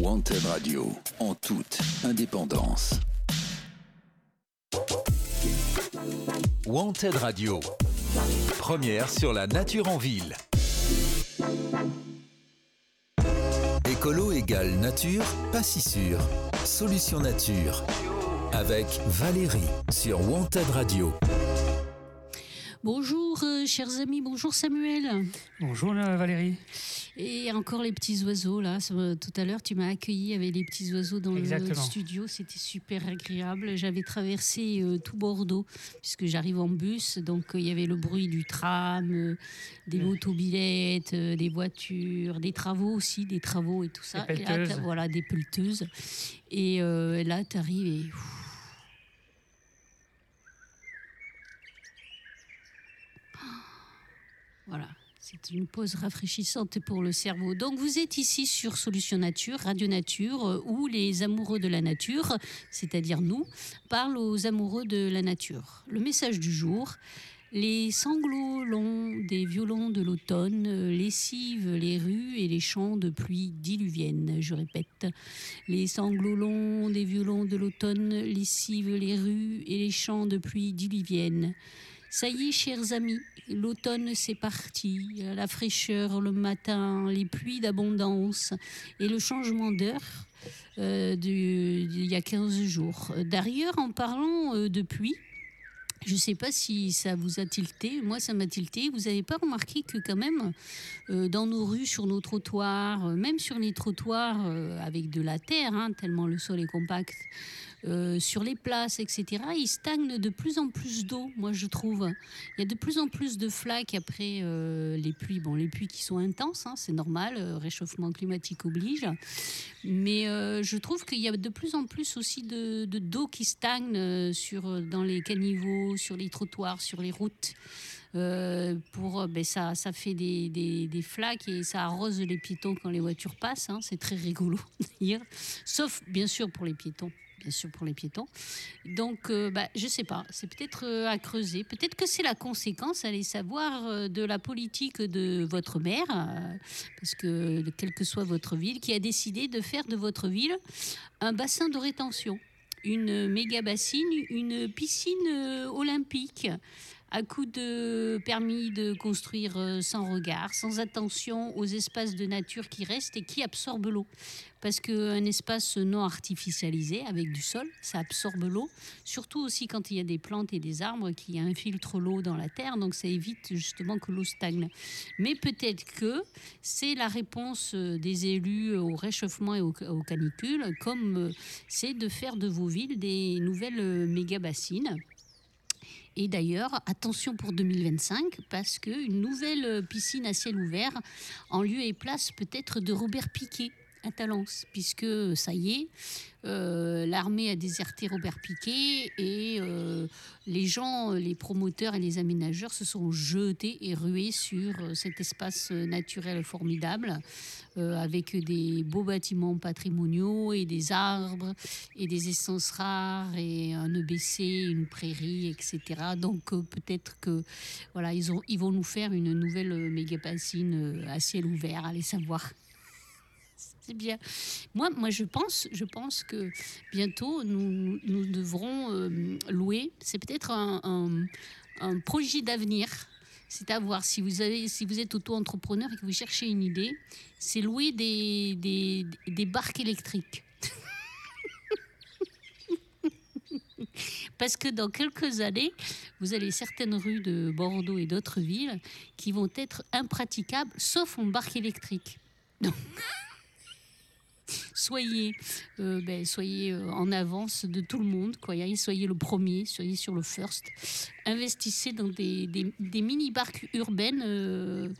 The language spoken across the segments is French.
Wanted Radio, en toute indépendance. Wanted Radio, première sur la nature en ville. Écolo égale nature, pas si sûr. Solution nature. Avec Valérie sur Wanted Radio. Bonjour, euh, chers amis, bonjour Samuel. Bonjour euh, Valérie. Et encore les petits oiseaux là. Euh, tout à l'heure, tu m'as accueilli avec les petits oiseaux dans le studio. C'était super agréable. J'avais traversé tout Bordeaux puisque j'arrive en bus. Donc il y avait le bruit du tram, des motobilettes, des voitures, des travaux aussi, des travaux et tout ça. Des pelleteuses. Et voilà, des pelleteuses. Et là, tu arrives et. Voilà. C'est une pause rafraîchissante pour le cerveau. Donc vous êtes ici sur Solution Nature, Radio Nature, euh, où les amoureux de la nature, c'est-à-dire nous, parlent aux amoureux de la nature. Le message du jour, les sanglots longs des violons de l'automne lessivent les rues et les champs de pluie diluvienne. Je répète, les sanglots longs des violons de l'automne lessivent les rues et les champs de pluie diluvienne. Ça y est, chers amis, l'automne c'est parti, la fraîcheur le matin, les pluies d'abondance et le changement d'heure. Euh, il y a 15 jours. D'ailleurs, en parlant euh, de pluie, je ne sais pas si ça vous a tilté, moi ça m'a tilté. Vous n'avez pas remarqué que quand même, euh, dans nos rues, sur nos trottoirs, même sur les trottoirs avec de la terre, hein, tellement le sol est compact, euh, sur les places, etc., il stagne de plus en plus d'eau, moi je trouve. Il y a de plus en plus de flaques après euh, les pluies. Bon, les pluies qui sont intenses, hein, c'est normal, euh, réchauffement climatique oblige. Mais je trouve qu'il y a de plus en plus aussi de, d'eau qui stagne sur, dans les caniveaux, sur les trottoirs, sur les routes. pour ben ça, ça fait des, des, flaques et ça arrose les piétons quand les voitures passent. Hein. c'est très rigolo d'ailleurs, sauf bien sûr pour les piétons bien sûr pour les piétons. Donc, euh, bah, je ne sais pas, c'est peut-être euh, à creuser. Peut-être que c'est la conséquence, allez savoir, euh, de la politique de votre maire, parce que quelle que soit votre ville, qui a décidé de faire de votre ville un bassin de rétention, une méga bassine, une piscine olympique à coup de permis de construire euh, sans regard, sans attention aux espaces de nature qui restent et qui absorbent l'eau. Parce qu'un espace non artificialisé avec du sol, ça absorbe l'eau, surtout aussi quand il y a des plantes et des arbres qui infiltrent l'eau dans la terre, donc ça évite justement que l'eau stagne. Mais peut-être que c'est la réponse euh, des élus au réchauffement et aux, canicules, comme euh, c'est de faire de vos villes des nouvelles méga-bassines et d'ailleurs, attention pour 2025, parce qu'une nouvelle piscine à ciel ouvert, en lieu et place peut-être de Robert Piquet à Talence, puisque ça y est, euh, l'armée a déserté Robert Piquet et euh, les gens, les promoteurs et les aménageurs se sont jetés et rués sur euh, cet espace naturel formidable avec des beaux bâtiments patrimoniaux et des arbres et des essences rares et un EBC, une prairie, etc. Donc peut-être que voilà, ils vont nous faire une nouvelle méga bassine à ciel ouvert, allez savoir c'est bien. Moi, moi, je pense, je pense que bientôt nous, nous devrons euh, louer. C'est peut-être un, projet d'avenir. C'est à voir si vous avez, si vous êtes auto-entrepreneur et que vous cherchez une idée, c'est louer des, des, des barques électriques. Parce que dans quelques années, vous avez certaines rues de Bordeaux et d'autres villes qui vont être impraticables, sauf en barque électrique. Donc, soyez, euh, ben, soyez euh, en avance de tout le monde, quoi. soyez le premier, soyez sur le first. Investissez dans des, des, mini-barques urbaines euh,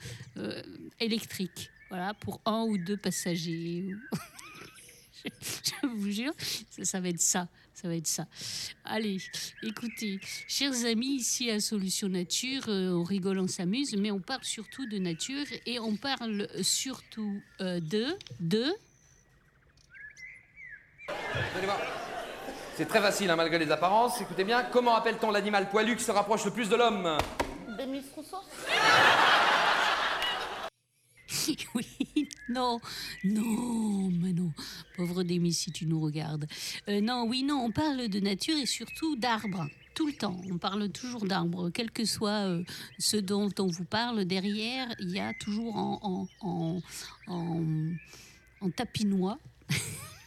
électriques, voilà, pour un ou deux passagers. je, vous jure, ça, va être ça. Ça va être ça. Allez, écoutez, chers amis, ici à Solution Nature, on rigole, on s'amuse, mais on parle surtout de nature et on parle surtout de, de, c'est très facile, hein, malgré les apparences. Écoutez bien, comment appelle-t-on l'animal poilu qui se rapproche le plus de l'homme? Demis Rousseau oui, non, non, mais non. Pauvre Démis, si tu nous regardes. Euh, non, oui, non, on parle de nature et surtout d'arbres. Tout le temps, on parle toujours d'arbres, quel que soit euh, ce dont on vous parle. Derrière, il y a toujours en, en, en, en, en tapinois.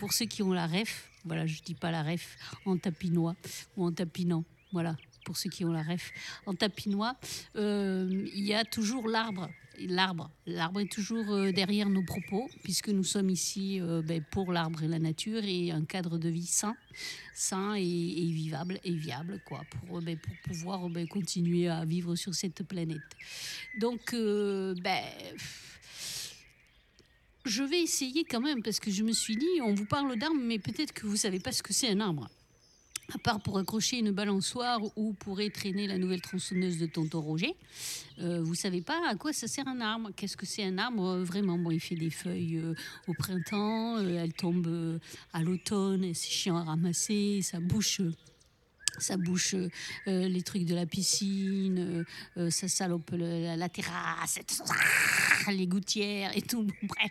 Pour ceux qui ont la ref, voilà, je dis pas la ref, en tapinois ou en tapinant, voilà, pour ceux qui ont la ref, en tapinois, euh, il y a toujours l'arbre. L'arbre, l'arbre est toujours euh, derrière nos propos, puisque nous sommes ici euh, ben, pour l'arbre et la nature et un cadre de vie sain, sain et, vivable et viable, quoi, pour, ben, pour pouvoir ben, continuer à vivre sur cette planète. Donc, ben, je vais essayer quand même, parce que je me suis dit, on vous parle d'arbre, mais peut-être que vous savez pas ce que c'est un arbre. À part pour accrocher une balançoire ou pour traîner la nouvelle tronçonneuse de tonton Roger, euh, vous savez pas à quoi ça sert un arbre. Qu'est-ce que c'est un arbre euh, Vraiment, bon, il fait des feuilles euh, au printemps, euh, elles tombent à l'automne, c'est chiant à ramasser, ça bouche. ça bouche les trucs de la piscine, ça salope la, terrasse, les gouttières et tout. Bref.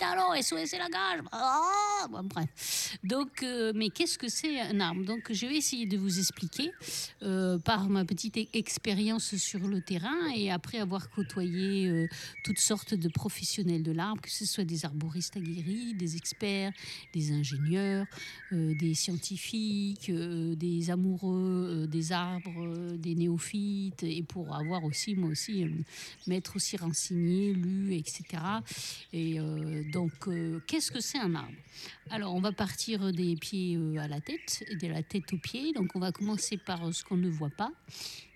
Alors, SOS et la gage. Ah. Donc, euh, mais qu'est-ce que c'est un arbre Donc, je vais essayer de vous expliquer euh, par ma petite e- expérience sur le terrain et après avoir côtoyé euh, toutes sortes de professionnels de l'arbre, que ce soit des arboristes aguerris, des experts, des ingénieurs, des scientifiques, des amoureux des arbres, des néophytes, et pour avoir aussi, moi aussi, m'être aussi renseigné, lu, etc. Et donc, euh, qu'est-ce que c'est un arbre? Alors, on va partir des pieds euh, à la tête, et de la tête aux pieds. Donc, on va commencer par euh, ce qu'on ne voit pas.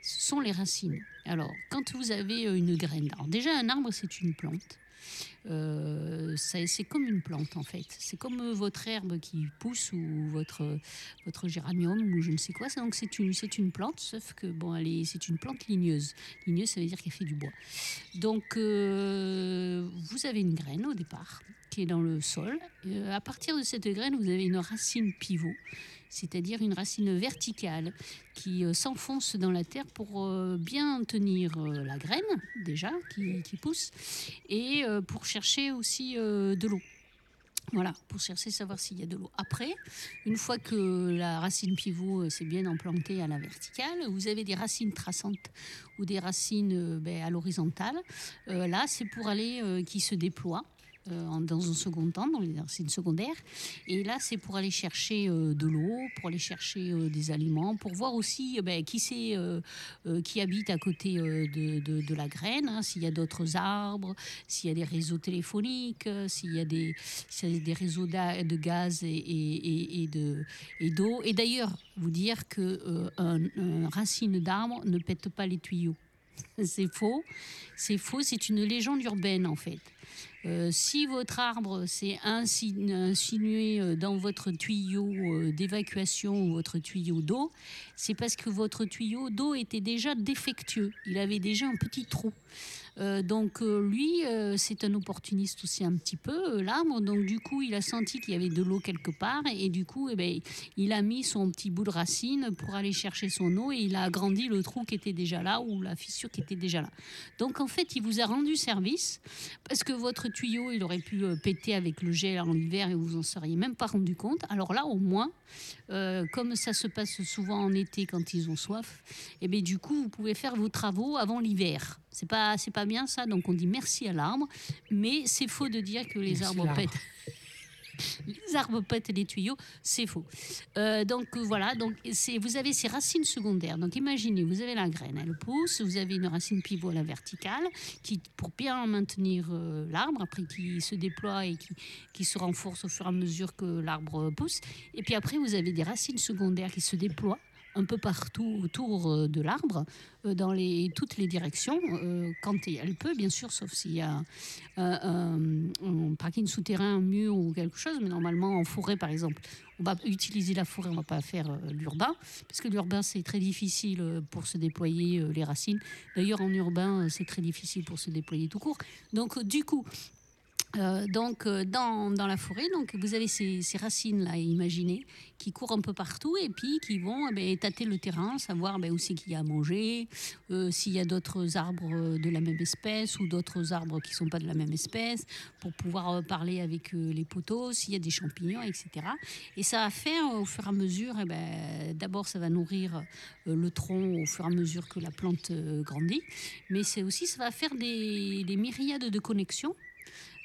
Ce sont les racines. Alors, quand vous avez euh, une graine d'arbre, déjà un arbre, c'est une plante. Euh, c'est comme une plante en fait. C'est comme euh, votre herbe qui pousse ou votre, votre géranium ou je ne sais quoi. Donc c'est une, une plante, sauf que bon, c'est une plante ligneuse. Ligneuse, ça veut dire qu'elle fait du bois. Donc euh, vous avez une graine au départ qui est dans le sol. À partir de cette graine, vous avez une racine pivot, c'est-à-dire une racine verticale qui euh, s'enfonce dans la terre pour euh, bien tenir euh, la graine déjà qui, pousse et pour chercher aussi de l'eau. Voilà, pour chercher savoir s'il y a de l'eau. Après, une fois que la racine pivot s'est bien implantée à la verticale, vous avez des racines traçantes ou des racines ben, à l'horizontale. Là, c'est pour aller qui se déploient. Euh, dans un second temps, dans les racines secondaires. Et là, c'est pour aller chercher euh, de l'eau, pour aller chercher euh, des aliments, pour voir aussi ben, qui c'est qui habite à côté de, la graine, hein, s'il y a d'autres arbres, s'il y a des réseaux téléphoniques, s'il y a des, des réseaux de gaz et, et- et- et de, et d'eau. Et d'ailleurs, vous dire que un racine d'arbre ne pète pas les tuyaux. C'est faux, c'est faux, c'est une légende urbaine en fait. Euh, si votre arbre s'est insi- insinué euh, dans votre tuyau euh, d'évacuation ou votre tuyau d'eau, c'est parce que votre tuyau d'eau était déjà défectueux. Il avait déjà un petit trou. Euh, donc euh, lui, euh, c'est un opportuniste aussi un petit peu, l'arbre. Donc du coup, il a senti qu'il y avait de l'eau quelque part et, du coup, eh ben, il a mis son petit bout de racine pour aller chercher son eau et il a agrandi le trou qui était déjà là ou la fissure qui était déjà là. Donc en fait, il vous a rendu service parce que votre tuyau, il aurait pu péter avec le gel en hiver et vous en seriez même pas rendu compte. Alors là, au moins, comme ça se passe souvent en été quand ils ont soif, et bien du coup, vous pouvez faire vos travaux avant l'hiver. C'est pas, c'est pas bien ça. Donc on dit merci à l'arbre, mais c'est faux de dire que les Merci, arbres pètent. Les arbres pètent les tuyaux, c'est faux. Euh, donc voilà, donc c'est, vous avez ces racines secondaires. Donc imaginez, vous avez la graine, elle pousse, vous avez une racine pivot à la verticale qui, pour bien maintenir euh, l'arbre, après qui se déploie et qui, qui se renforce au fur et à mesure que l'arbre pousse. Et puis après, vous avez des racines secondaires qui se déploient un peu partout autour euh, de l'arbre, euh, dans les, toutes les directions, euh, quand elle peut, bien sûr, sauf s'il y a un, parking souterrain, un mur ou quelque chose, mais normalement en forêt, par exemple, on va utiliser la forêt, on va pas faire l'urbain, parce que l'urbain, c'est très difficile pour se déployer les racines. D'ailleurs, en urbain, c'est très difficile pour se déployer tout court. Donc, du coup, Euh, donc, euh, dans, dans, la forêt, donc, vous avez ces, ces racines-là, imaginez, qui courent un peu partout et puis qui vont eh ben, tâter le terrain, savoir ben, où c'est qu'il y a à manger, euh, s'il y a d'autres arbres de la même espèce ou d'autres arbres qui ne sont pas de la même espèce, pour pouvoir parler avec les poteaux, s'il y a des champignons, etc. Et ça va faire, au fur et à mesure, eh ben, d'abord, ça va nourrir le tronc au fur et à mesure que la plante grandit, mais c'est aussi, ça va faire des myriades de connexions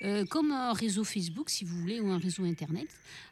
euh, comme un réseau Facebook, si vous voulez, ou un réseau Internet,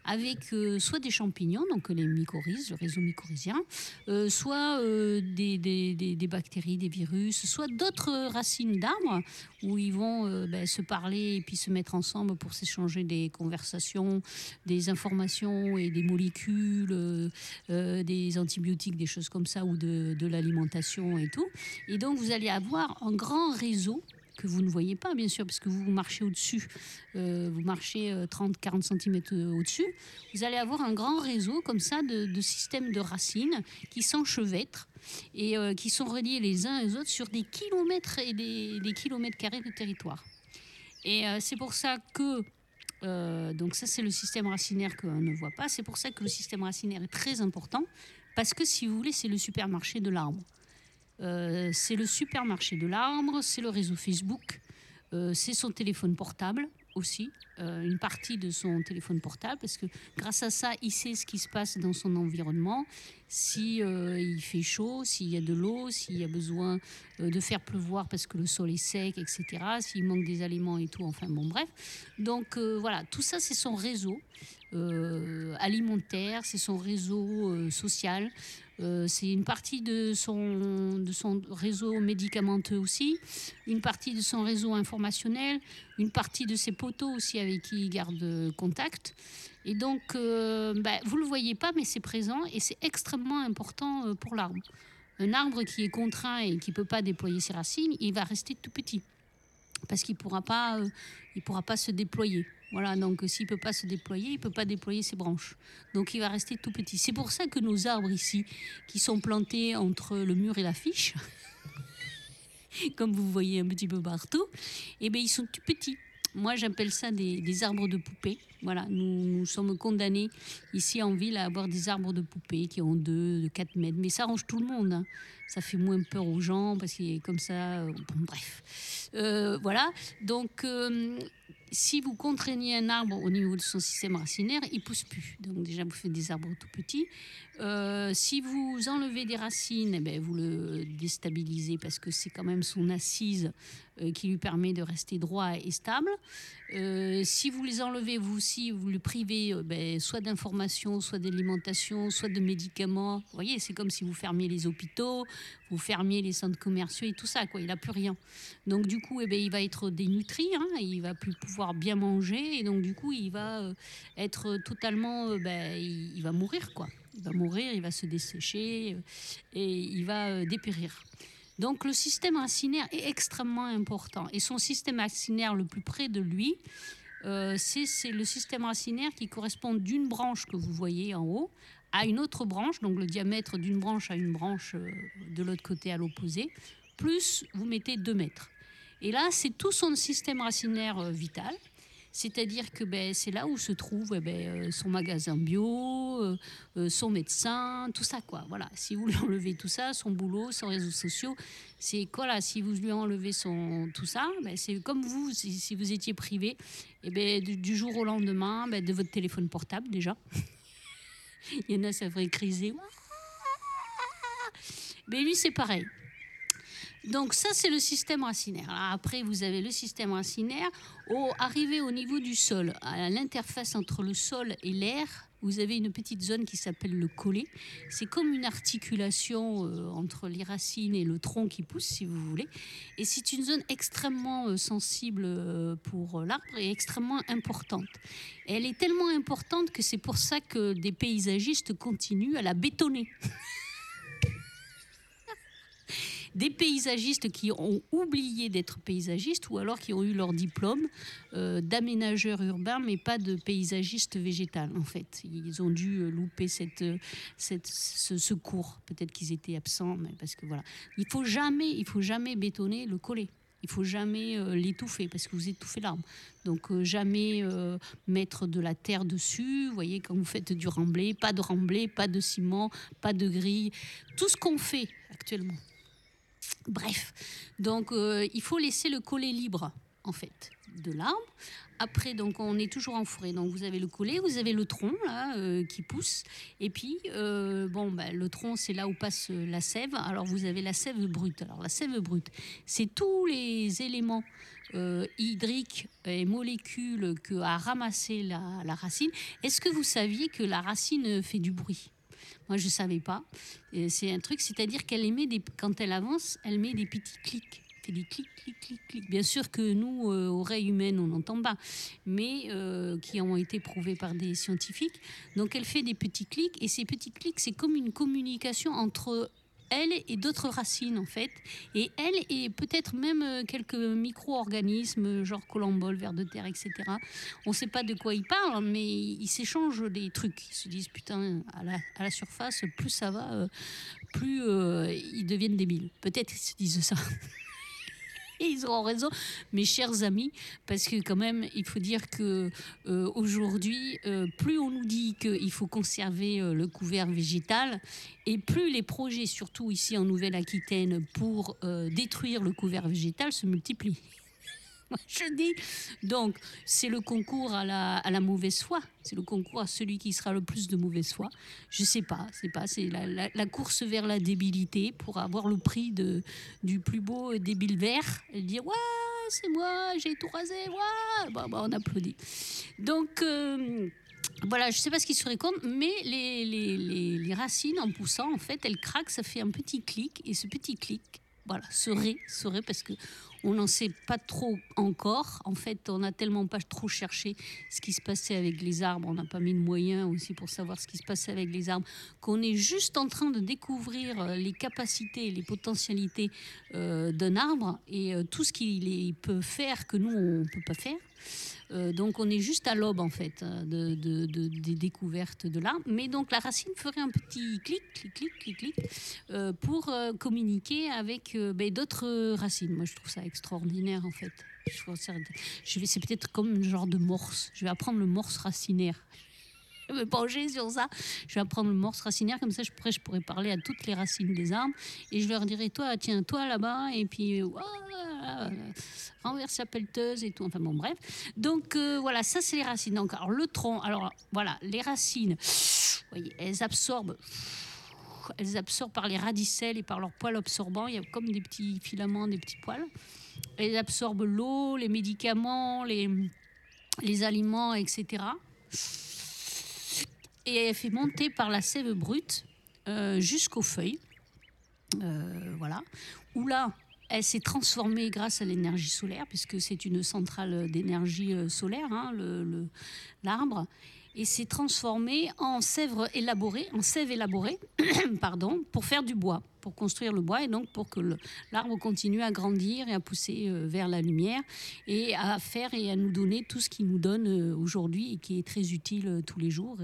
avec euh, soit des champignons, donc les mycorhizes, le réseau mycorhizien, euh, soit des, des, des, bactéries, des virus, soit d'autres racines d'arbres où ils vont ben, se parler et puis se mettre ensemble pour s'échanger des conversations, des informations et des molécules, des antibiotiques, des choses comme ça, ou de, de l'alimentation et tout. Et donc vous allez avoir un grand réseau que vous ne voyez pas, bien sûr, parce que vous marchez au-dessus, euh, vous marchez 30-40 euh, cm euh, au-dessus, vous allez avoir un grand réseau comme ça de, systèmes de racines qui s'enchevêtrent et qui sont reliés les uns aux autres sur des kilomètres et des, kilomètres carrés de territoire. Et c'est pour ça que donc ça c'est le système racinaire qu'on ne voit pas. C'est pour ça que le système racinaire est très important parce que si vous voulez c'est le supermarché de l'arbre. Euh, c'est le supermarché de l'arbre, c'est le réseau Facebook, euh, c'est son téléphone portable aussi, euh, une partie de son téléphone portable, parce que grâce à ça, il sait ce qui se passe dans son environnement, si il fait chaud, s'il y a de l'eau, s'il y a besoin de faire pleuvoir parce que le sol est sec, etc., s'il manque des aliments et tout, enfin bon bref. Donc voilà, tout ça c'est son réseau alimentaire, c'est son réseau social. Euh, c'est une partie de son, de son réseau médicamenteux aussi, une partie de son réseau informationnel, une partie de ses poteaux aussi avec qui il garde contact. Et donc, euh, ben, vous ne le voyez pas, mais c'est présent et c'est extrêmement important euh, pour l'arbre. Un arbre qui est contraint et qui ne peut pas déployer ses racines, il va rester tout petit parce qu'il ne pourra, pas, pourra pas se déployer. Voilà, donc s'il ne peut pas se déployer, il ne peut pas déployer ses branches. Donc il va rester tout petit. C'est pour ça que nos arbres ici, qui sont plantés entre le mur et la fiche, comme vous voyez un petit peu partout, eh bien, ils sont tout petits. Moi, j'appelle ça des, arbres de poupée. Voilà, nous, sommes condamnés ici en ville à avoir des arbres de poupée qui ont 2, 4 mètres. Mais ça arrange tout le monde. Hein. Ça fait moins peur aux gens parce est comme ça. Euh, bref. Euh, voilà. Donc, euh, si vous contraignez un arbre au niveau de son système racinaire, il pousse plus. Donc déjà, vous faites des arbres tout petits. Euh, si vous enlevez des racines, eh ben, vous le déstabilisez parce que c'est quand même son assise euh, qui lui permet de rester droit et stable. Euh, si vous les enlevez vous aussi, vous le privez ben, soit d'informations, soit d'alimentation, soit de médicaments. Vous voyez, c'est comme si vous fermiez les hôpitaux, vous fermiez les centres commerciaux et tout ça. Quoi. Il n'a plus rien. Donc du coup, eh ben, il va être dénutri, hein, il va plus pouvoir bien manger et donc du coup, il va être totalement, il, va mourir quoi il va mourir, il va se dessécher euh, et il va euh, dépérir. Donc le système racinaire est extrêmement important. Et son système racinaire le plus près de lui, euh, c'est le système racinaire qui correspond d'une branche que vous voyez en haut à une autre branche, donc le diamètre d'une branche à une branche de l'autre côté à l'opposé, plus vous mettez 2 mètres. Et là, c'est tout son système racinaire vital. C'est-à-dire que ben, c'est là où se trouve eh ben, euh, son magasin bio, euh, euh, son médecin, tout ça. quoi. Voilà. Si vous lui enlevez tout ça, son boulot, ses réseaux sociaux, c'est quoi là Si vous lui enlevez son, tout ça, ben, c'est comme vous, si, vous étiez privé, et eh ben, du, jour au lendemain, ben, de votre téléphone portable déjà. Il y en a, ça ferait criser. Mais lui, c'est pareil. Donc ça, c'est le système racinaire. après, vous avez le système racinaire. Au, arrivé au niveau du sol, à l'interface entre le sol et l'air, vous avez une petite zone qui s'appelle le collet. C'est comme une articulation euh, entre les racines et le tronc qui pousse, si vous voulez. Et c'est une zone extrêmement euh, sensible euh, pour l'arbre et extrêmement importante. elle est tellement importante que c'est pour ça que des paysagistes continuent à la bétonner. des paysagistes qui ont oublié d'être paysagistes ou alors qui ont eu leur diplôme euh, d'aménageur urbain mais pas de paysagiste végétal en fait. Ils ont dû euh, louper cette, cette, ce, cours. Peut-être qu'ils étaient absents, mais parce que voilà. Il faut jamais, il faut jamais bétonner le collet. Il faut jamais euh, l'étouffer parce que vous étouffez l'arbre. Donc euh, jamais euh, mettre de la terre dessus. Vous voyez quand vous faites du remblai, pas de remblai, pas de ciment, pas de grille, tout ce qu'on fait actuellement. Bref, donc il faut laisser le collet libre en fait de l'arbre. Après, donc, on est toujours en forêt. Donc, vous avez le collet, vous avez le tronc euh, qui pousse. Et puis, euh, bon, ben, le tronc, c'est là où passe euh, la sève. Alors, vous avez la sève brute. Alors, la sève brute, c'est tous les éléments hydriques et molécules que a ramassé la racine. Est-ce que vous saviez que la racine fait du bruit? Moi, je ne savais pas. C'est un truc, c'est-à-dire qu'elle émet des, quand elle avance, elle met des petits clics fait des clics, clics, clics, clics. Bien sûr que nous, euh, oreilles humaines, on n'entend pas, mais euh, qui ont été prouvés par des scientifiques. Donc elle fait des petits clics, et ces petits clics, c'est comme une communication entre elle et d'autres racines en fait. Et elle et peut-être même euh, quelques micro-organismes, genre colombole, vers de terre, etc. On ne sait pas de quoi ils parlent, mais ils s'échangent des trucs. Ils se disent, putain, à la, à la surface, plus ça va, plus ils deviennent débiles. Peut-être ils se disent ça. ils auront raison, mes chers amis, parce que quand même, il faut dire que euh, aujourd'hui, euh, plus on nous dit qu'il faut conserver euh, le couvert végétal, et plus les projets, surtout ici en Nouvelle-Aquitaine, pour détruire le couvert végétal se multiplient. je dis. Donc, c'est le concours à la, mauvaise foi. C'est le concours à celui qui sera le plus de mauvaise foi. Je sais pas, c'est pas, c'est la, course vers la débilité pour avoir le prix de, du plus beau débile vert et dire ouais, c'est moi, j'ai tout rasé, ouais, on applaudit. Donc euh, voilà, je ne sais pas ce qui serait compte, mais les, les, les, les, racines, en poussant, en fait, elles craquent, ça fait un petit clic, et ce petit clic, voilà, serait, serait parce que on n'en sait pas trop encore. En fait, on n'a tellement pas trop cherché ce qui se passait avec les arbres. On n'a pas mis de moyens aussi pour savoir ce qui se passait avec les arbres. Qu'on est juste en train de découvrir euh, les capacités, les potentialités euh, d'un arbre et euh, tout ce qu'il peut faire que nous, on ne peut pas faire. Euh, donc on est juste à l'aube en fait euh, de, des découvertes de l'arbre. Mais donc la racine ferait un petit clic, clic, clic, clic, clic euh, pour communiquer avec ben, d'autres racines. Moi je trouve ça extraordinaire en fait. Je c'est peut-être comme un genre de morse. Je vais apprendre le morse racinaire me pencher sur ça. Je vais apprendre le morse racinaire, comme ça je pourrais, je pourrais parler à toutes les racines des arbres. Et je leur dirai, toi, tiens, toi là-bas, et puis, renverse la pelleteuse et tout. Enfin bon, bref. Donc euh, voilà, ça c'est les racines. Donc, alors le tronc, alors voilà, les racines, voyez, elles absorbent. Elles absorbent par les radicelles et par leurs poils absorbants. Il y a comme des petits filaments, des petits poils. Elles absorbent l'eau, les médicaments, les, les aliments, etc. Et elle fait monter par la sève brute euh, jusqu'aux feuilles. Euh, voilà. Où là, elle s'est transformée grâce à l'énergie solaire, puisque c'est une centrale d'énergie euh, solaire, hein, l'arbre et s'est transformée en sève élaborée, en sève élaborée, pardon, pour faire du bois, pour construire le bois et donc pour que l'arbre continue à grandir et à pousser euh, vers la lumière et à faire et à nous donner tout ce qu'il nous donne euh, aujourd'hui et qui est très utile euh, tous les jours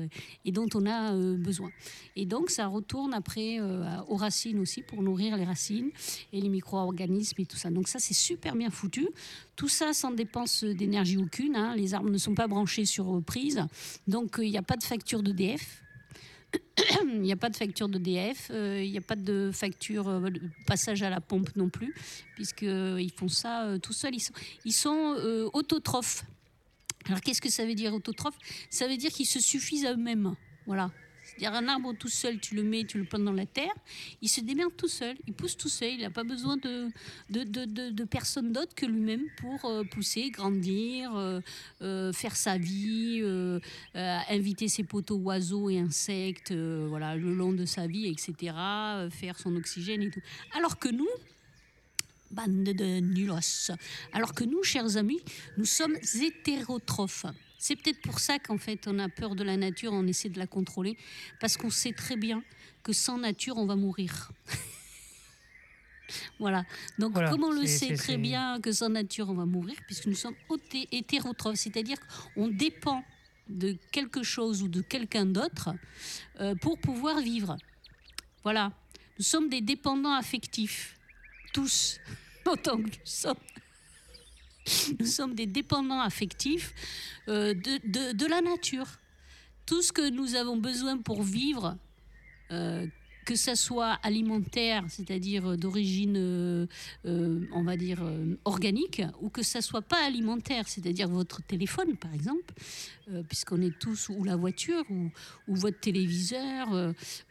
et dont on a besoin. Et donc ça retourne après aux racines aussi pour nourrir les racines et les micro-organismes et tout ça. Donc ça c'est super bien foutu. Tout ça sans dépense d'énergie aucune. Hein. Les arbres ne sont pas branchés sur prise. Donc, il n'y a pas de facture d'EDF. Il n'y a pas de facture d'EDF, euh, il n'y a pas de facture euh, de passage à la pompe non plus, puisqu'ils font ça tout seuls. Ils sont, ils sont autotrophes. Alors qu'est-ce que ça veut dire autotrophe Ça veut dire qu'ils se suffisent à eux-mêmes. Voilà, cest un arbre tout seul, tu le mets, tu le plantes dans la terre, il se démerde tout seul, il pousse tout seul, il n'a pas besoin de, de, de, de, personne d'autre que lui-même pour euh, pousser, grandir, euh, euh, faire sa vie, inviter ses poteaux oiseaux et insectes voilà, le long de sa vie, etc., faire son oxygène et tout. Alors que nous, bande de nulos, alors que nous, chers amis, nous sommes hétérotrophes. C'est peut-être pour ça qu'en fait on a peur de la nature, on essaie de la contrôler, parce qu'on sait très bien que sans nature on va mourir. voilà. Donc comme on le sait très bien que sans nature on va mourir, puisque nous sommes hétérotrophes, c'est-à-dire qu'on dépend de quelque chose ou de quelqu'un d'autre euh, pour pouvoir vivre. Voilà. Nous sommes des dépendants affectifs, tous, autant que nous sommes. Nous sommes des dépendants affectifs euh, de, la nature. Tout ce que nous avons besoin pour vivre, euh, que ça soit alimentaire, c'est-à-dire d'origine, euh, on va dire, organique, ou que ça soit pas alimentaire, c'est-à-dire votre téléphone, par exemple, puisqu'on est tous, ou la voiture, ou, votre téléviseur,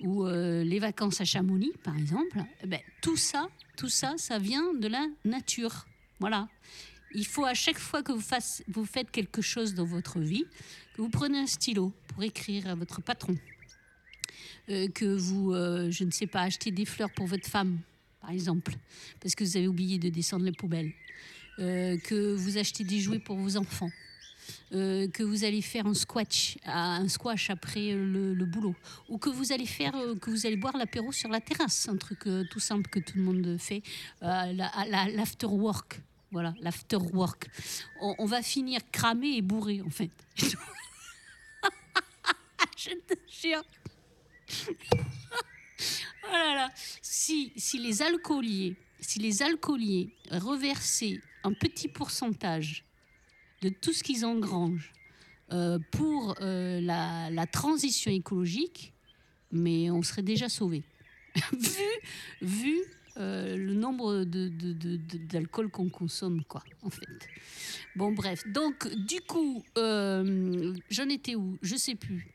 ou les vacances à Chamonix, par exemple, eh ben, tout ça, tout ça, ça vient de la nature. Voilà. Il faut à chaque fois que vous, fasse- faites quelque chose dans votre vie, que vous prenez un stylo pour écrire à votre patron, Euh, que vous, euh, je ne sais pas, achetez des fleurs pour votre femme, par exemple, parce que vous avez oublié de descendre les poubelles, Euh, que vous achetez des jouets pour vos enfants. Que vous allez faire un squash, après le, boulot, ou que vous allez boire l'apéro sur la terrasse, un truc tout simple que tout le monde fait, la-. Voilà, l'after work. On, on va finir cramé et bourré, en fait. Je te oh si les alcooliers reversaient un petit pourcentage de tout ce qu'ils engrangent euh, pour euh, la, la transition écologique, mais on serait déjà sauvé. vu vu euh, le nombre de, de- de- de- d'alcool qu'on consomme, quoi, en fait. Bon, bref. Donc, du coup, euh, j'en étais où? Je sais plus.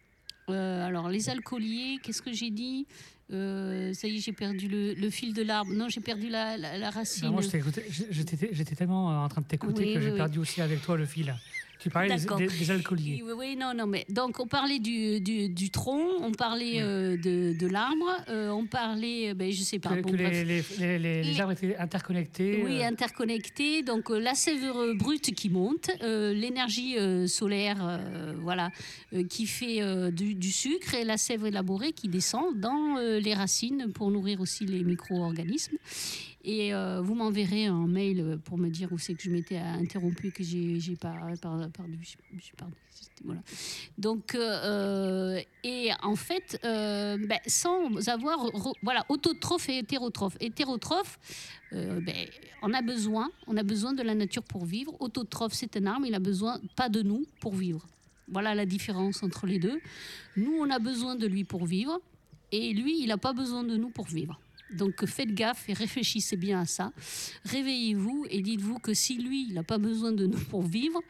Euh, alors, les alcooliers, qu'est-ce que j'ai dit? Euh, Ça y est, j'ai perdu le, le fil de l'arbre. Non, j'ai perdu la, la- la racine. Moi, j'étais tellement en train de t'écouter Oui, que oui, j'ai oui. perdu aussi avec toi le fil. Tu parlais des, alcooliers. Oui, oui, non, non, mais donc on parlait du, du, du tronc, on parlait euh, de, de l'arbre, euh, on parlait, euh, ben, je sais pas, Que, bon, que bref. les, les, les- les- les Les- arbres étaient interconnectés. Oui, euh, interconnectés. Donc la sève brute qui monte, l'énergie solaire, voilà, qui fait du, du sucre et la sève élaborée qui descend dans les racines pour nourrir aussi les micro-organismes. Et euh, vous m'enverrez un mail pour me dire où c'est que je m'étais interrompu que j'ai j'ai pas perdu. Voilà. Donc, euh, et en fait, euh, ben, sans avoir, voilà, autotrophe et hétérotrophe. Hétérotrophe, euh, ben, on a besoin, on a besoin de la nature pour vivre. Autotrophe, c'est un arbre, il a besoin pas de nous pour vivre. Voilà la différence entre les deux. Nous, on a besoin de lui pour vivre, et lui, il n'a pas besoin de nous pour vivre. Donc faites gaffe et réfléchissez bien à ça. Réveillez-vous et dites-vous que si lui, il n'a pas besoin de nous pour vivre,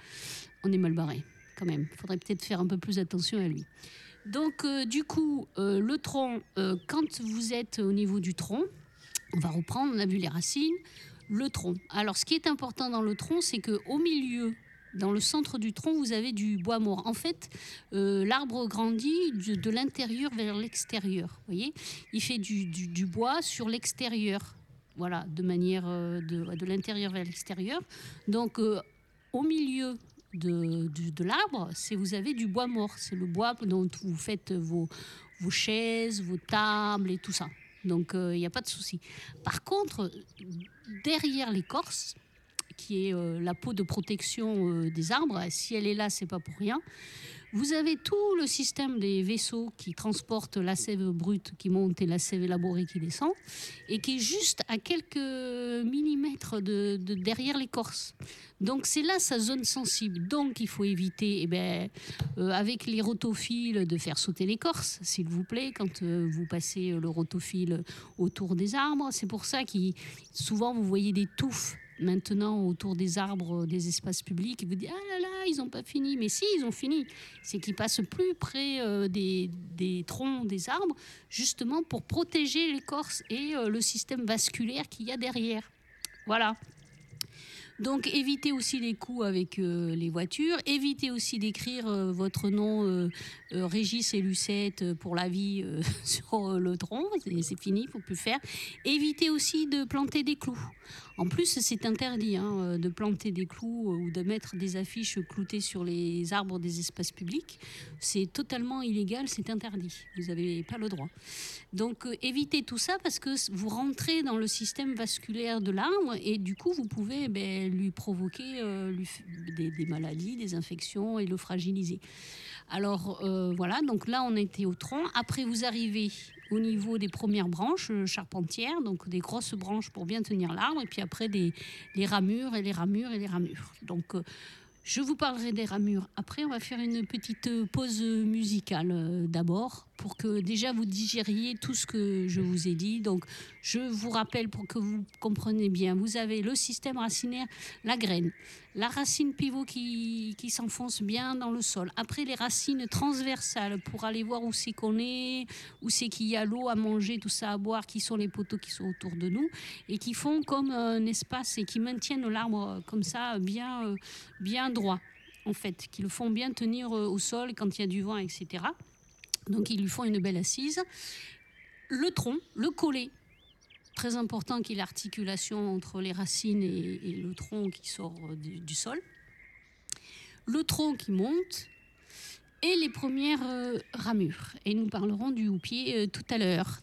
on est mal barré quand même. Il faudrait peut-être faire un peu plus attention à lui. Donc euh, du coup, euh, le tronc, euh, quand vous êtes au niveau du tronc, on va reprendre, on a vu les racines, le tronc. Alors ce qui est important dans le tronc, c'est que au milieu, dans le centre du tronc, vous avez du bois mort. En fait, euh, l'arbre grandit de, l'intérieur vers l'extérieur. Voyez, il fait du, du- bois sur l'extérieur. Voilà, de manière euh, de, de l'intérieur vers l'extérieur. Donc, euh, au milieu de, de l'arbre, c'est vous avez du bois mort. C'est le bois dont vous faites vos, vos chaises, vos tables et tout ça. Donc, il n'y a pas de souci. Par contre, derrière l'écorce, qui est euh, la peau de protection euh, des arbres, si elle est là, c'est pas pour rien. Vous avez tout le système des vaisseaux qui transportent la sève brute qui monte et la sève élaborée qui descend, et qui est juste à quelques millimètres de, de- derrière l'écorce. Donc c'est là sa zone sensible. Donc il faut éviter, eh ben, euh, avec les rotophiles, de faire sauter l'écorce, s'il vous plaît, quand vous passez le rotophile autour des arbres. C'est pour ça que souvent vous voyez des touffes maintenant autour des arbres des espaces publics et vous dites ah là là ils n'ont pas fini. Mais si ils ont fini. C'est qu'ils passent plus près euh, des, des troncs des arbres justement pour protéger l'écorce et euh, le système vasculaire qu'il y a derrière. Voilà. Donc évitez aussi les coups avec euh, les voitures, évitez aussi d'écrire euh, votre nom euh, euh, Régis et Lucette euh, pour la vie euh, sur euh, le tronc, c'est fini, il faut plus faire. Évitez aussi de planter des clous. En plus, c'est interdit hein, euh, de planter des clous euh, ou de mettre des affiches cloutées sur les arbres des espaces publics. C'est totalement illégal, c'est interdit. Vous n'avez pas le droit. Donc euh, évitez tout ça parce que vous rentrez dans le système vasculaire de l'arbre et du coup vous pouvez ben, lui provoquer euh, des maladies, des infections et le fragiliser. Alors euh, voilà, donc là on était au tronc. Après vous arrivez au niveau des premières branches euh, charpentières, donc des grosses branches pour bien tenir l'arbre, et puis après des, les ramures et les ramures et les ramures. Euh, je vous parlerai des ramures. Après, on va faire une petite euh, pause musicale euh, d'abord pour que déjà vous digériez tout ce que je vous ai dit. Donc, je vous rappelle pour que vous compreniez bien. Vous avez le système racinaire, la graine, la racine pivot qui, s'enfonce bien dans le sol. Après, les racines transversales pour aller voir où c'est qu'on est, où c'est qu'il y a l'eau à manger, tout ça à boire, qui sont les poteaux qui sont autour de nous et qui font comme un espace et qui maintiennent l'arbre euh, comme ça bien, bien droit en fait, qui le font bien tenir euh, au sol quand il y a du vent, etc. Donc ils lui font une belle assise. Le tronc, le collet, très important qui est l'articulation entre les racines et, le tronc qui sort euh, du, sol. Le tronc qui monte et les premières euh, ramures. Et nous parlerons du houppier tout à l'heure.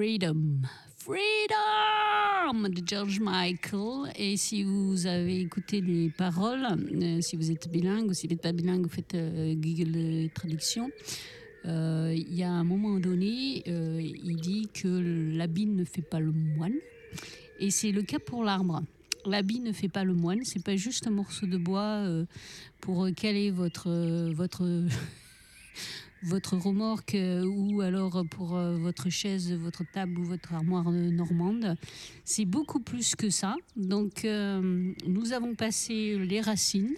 Freedom. Freedom de George Michael. Et si vous avez écouté les paroles, euh, si vous êtes bilingue ou si vous n'êtes pas bilingue, faites euh, Google Traduction. Euh, Il y a un moment donné, euh, il dit que l'habit ne fait pas le moine. Et c'est le cas pour l'arbre. L'habit ne fait pas le moine. C'est pas juste un morceau de bois euh, pour caler votre euh, votre votre remorque euh, ou alors pour euh, votre chaise, votre table ou votre armoire euh, normande. C'est beaucoup plus que ça. Donc nous avons passé les racines.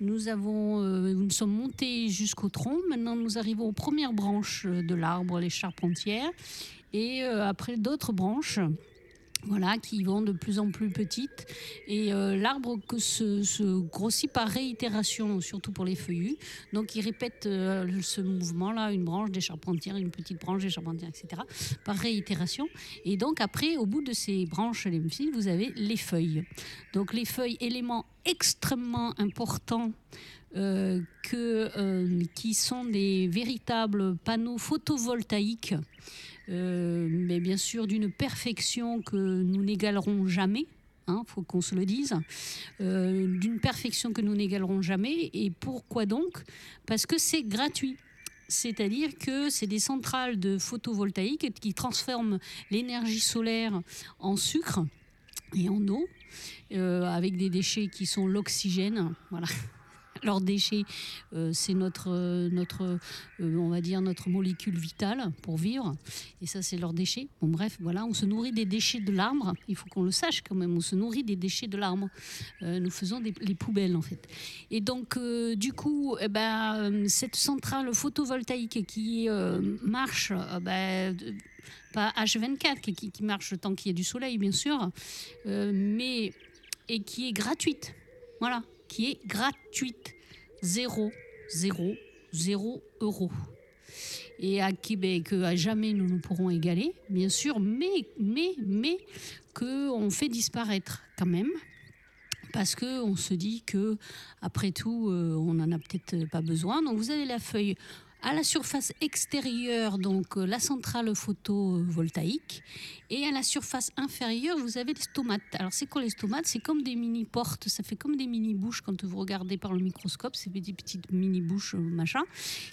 Nous, avons, nous sommes montés jusqu'au tronc. Maintenant, nous arrivons aux premières branches de l'arbre, les charpentières. Et après, d'autres branches voilà, qui vont de plus en plus petites. Et euh, l'arbre se, se grossit par réitération, surtout pour les feuillus. Donc, il répète euh, ce mouvement-là, une branche des charpentières, une petite branche des charpentières, etc., par réitération. Et donc, après, au bout de ces branches lymphiques, vous avez les feuilles. Donc, les feuilles, éléments extrêmement importants euh, que, qui sont des véritables panneaux photovoltaïques euh, mais bien sûr d'une perfection que nous n'égalerons jamais. Il faut qu'on se le dise, Euh, d'une perfection que nous n'égalerons jamais. Et pourquoi donc? Parce que c'est gratuit. C'est-à-dire que c'est des centrales de photovoltaïque qui transforment l'énergie solaire en sucre et en eau, euh, avec des déchets qui sont l'oxygène. Voilà. Leurs déchets, euh, c'est notre, notre euh, on va dire, notre molécule vitale pour vivre. Et ça, c'est leurs déchets. Bon, bref, voilà, on se nourrit des déchets de l'arbre. Il faut qu'on le sache quand même. On se nourrit des déchets de l'arbre. Euh, nous faisons les poubelles, en fait. Et donc, du coup, eh ben, cette centrale photovoltaïque qui marche, ben, pas H24, qui, qui- marche tant qu'il y a du soleil, bien sûr, mais et qui est gratuite. Voilà, qui est gratuite. Zéro, zéro, zéro euro. Et à Québec, à jamais nous ne pourrons égaler, bien sûr, mais, mais, mais, qu'on fait disparaître quand même. Parce qu'on se dit que, après tout, euh, on n'en a peut-être pas besoin. Donc, vous avez la feuille à la surface extérieure, donc euh, la centrale photovoltaïque, et à la surface inférieure, vous avez les stomates. Alors, c'est quoi les stomates? C'est comme des mini-portes, ça fait comme des mini-bouches quand vous regardez par le microscope, c'est des petites mini-bouches, euh, machin,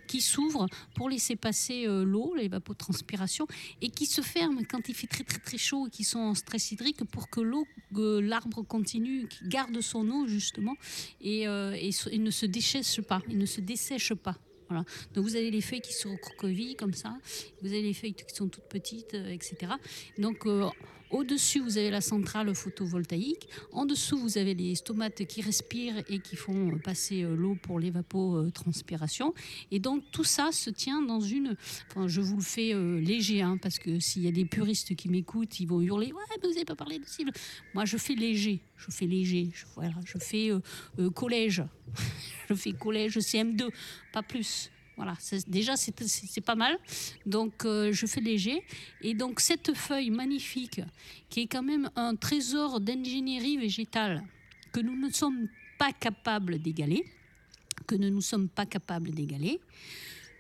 qui s'ouvrent pour laisser passer euh, l'eau, l'évapotranspiration, et qui se ferment quand il fait très très très chaud et qui sont en stress hydrique pour que l'eau, l'arbre continue, garde son eau justement, et, et et ne se déchèche pas, il ne se dessèche pas. Voilà. Donc vous avez les feuilles qui se recroquevillent comme ça, vous avez les feuilles qui sont toutes petites, euh, etc. Donc euh, au-dessus, vous avez la centrale photovoltaïque. En dessous, vous avez les stomates qui respirent et qui font passer euh, l'eau pour l'évapotranspiration. Et donc tout ça se tient dans une... Enfin, je vous le fais euh, léger, hein, parce que s'il y a des puristes qui m'écoutent, ils vont hurler, ouais, mais vous n'avez pas parlé de cible. Moi, je fais léger. Je fais léger. Je, voilà, je fais euh, collège. je fais collège CM2, pas plus. Voilà, déjà c'est pas mal. Donc euh, je fais léger. Et donc cette feuille magnifique, qui est quand même un trésor d'ingénierie végétale que nous ne sommes pas capables d'égaler, que nous sommes pas capables d'égaler,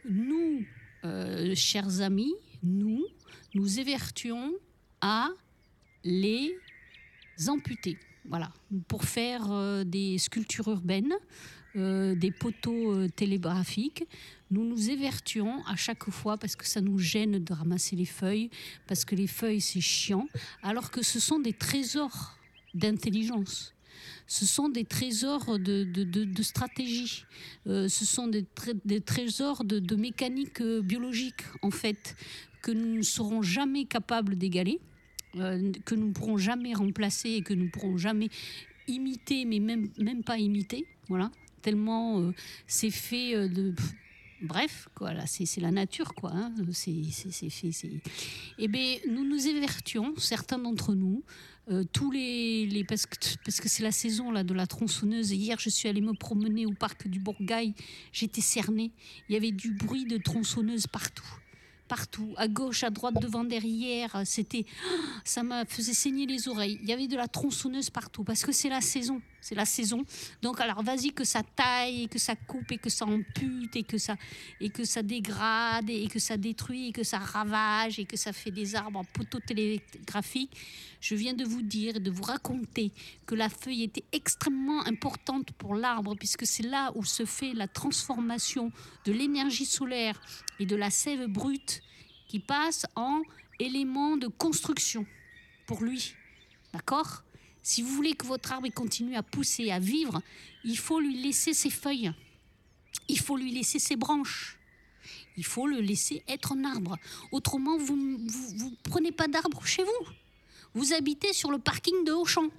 nous, euh, chers amis, nous, nous évertuons à les amputer. Voilà, pour faire euh, des sculptures urbaines, euh, des poteaux euh, télégraphiques. Nous nous évertuons à chaque fois parce que ça nous gêne de ramasser les feuilles, parce que les feuilles c'est chiant, alors que ce sont des trésors d'intelligence. Ce sont des trésors de, de, de- stratégie. Euh, ce sont des, des trésors de, mécanique biologique, en fait, que nous ne serons jamais capables d'égaler, que nous ne pourrons jamais remplacer et que nous ne pourrons jamais imiter, mais même, même pas imiter. Voilà. Tellement euh, c'est fait euh, de. Bref, quoi, c'est la nature, quoi. hein. C'est fait. c'est- Eh bien, nous nous évertuons, certains d'entre nous, euh, tous les, les parce que parce que c'est la saison là de la tronçonneuse. Hier, je suis allée me promener au parc du Bourgail. J'étais cernée. Il y avait du bruit de tronçonneuse partout, partout, à gauche, à droite, devant, derrière. C'était, ça m'a faisait saigner les oreilles. Il y avait de la tronçonneuse partout parce que c'est la saison. C'est la saison. Donc alors vas-y que ça taille, et que ça coupe, et que ça ampute, et que ça, et que ça dégrade, et que ça détruit, et que ça ravage, et que ça fait des arbres en poteaux télégraphiques. Je viens de vous dire, de vous raconter que la feuille était extrêmement importante pour l'arbre, puisque c'est là où se fait la transformation de l'énergie solaire et de la sève brute qui passe en élément de construction pour lui. D'accord? Si vous voulez que votre arbre continue à pousser, à vivre, il faut lui laisser ses feuilles. Il faut lui laisser ses branches. Il faut le laisser être un arbre. Autrement, vous ne prenez pas d'arbre chez vous. Vous habitez sur le parking de Auchan.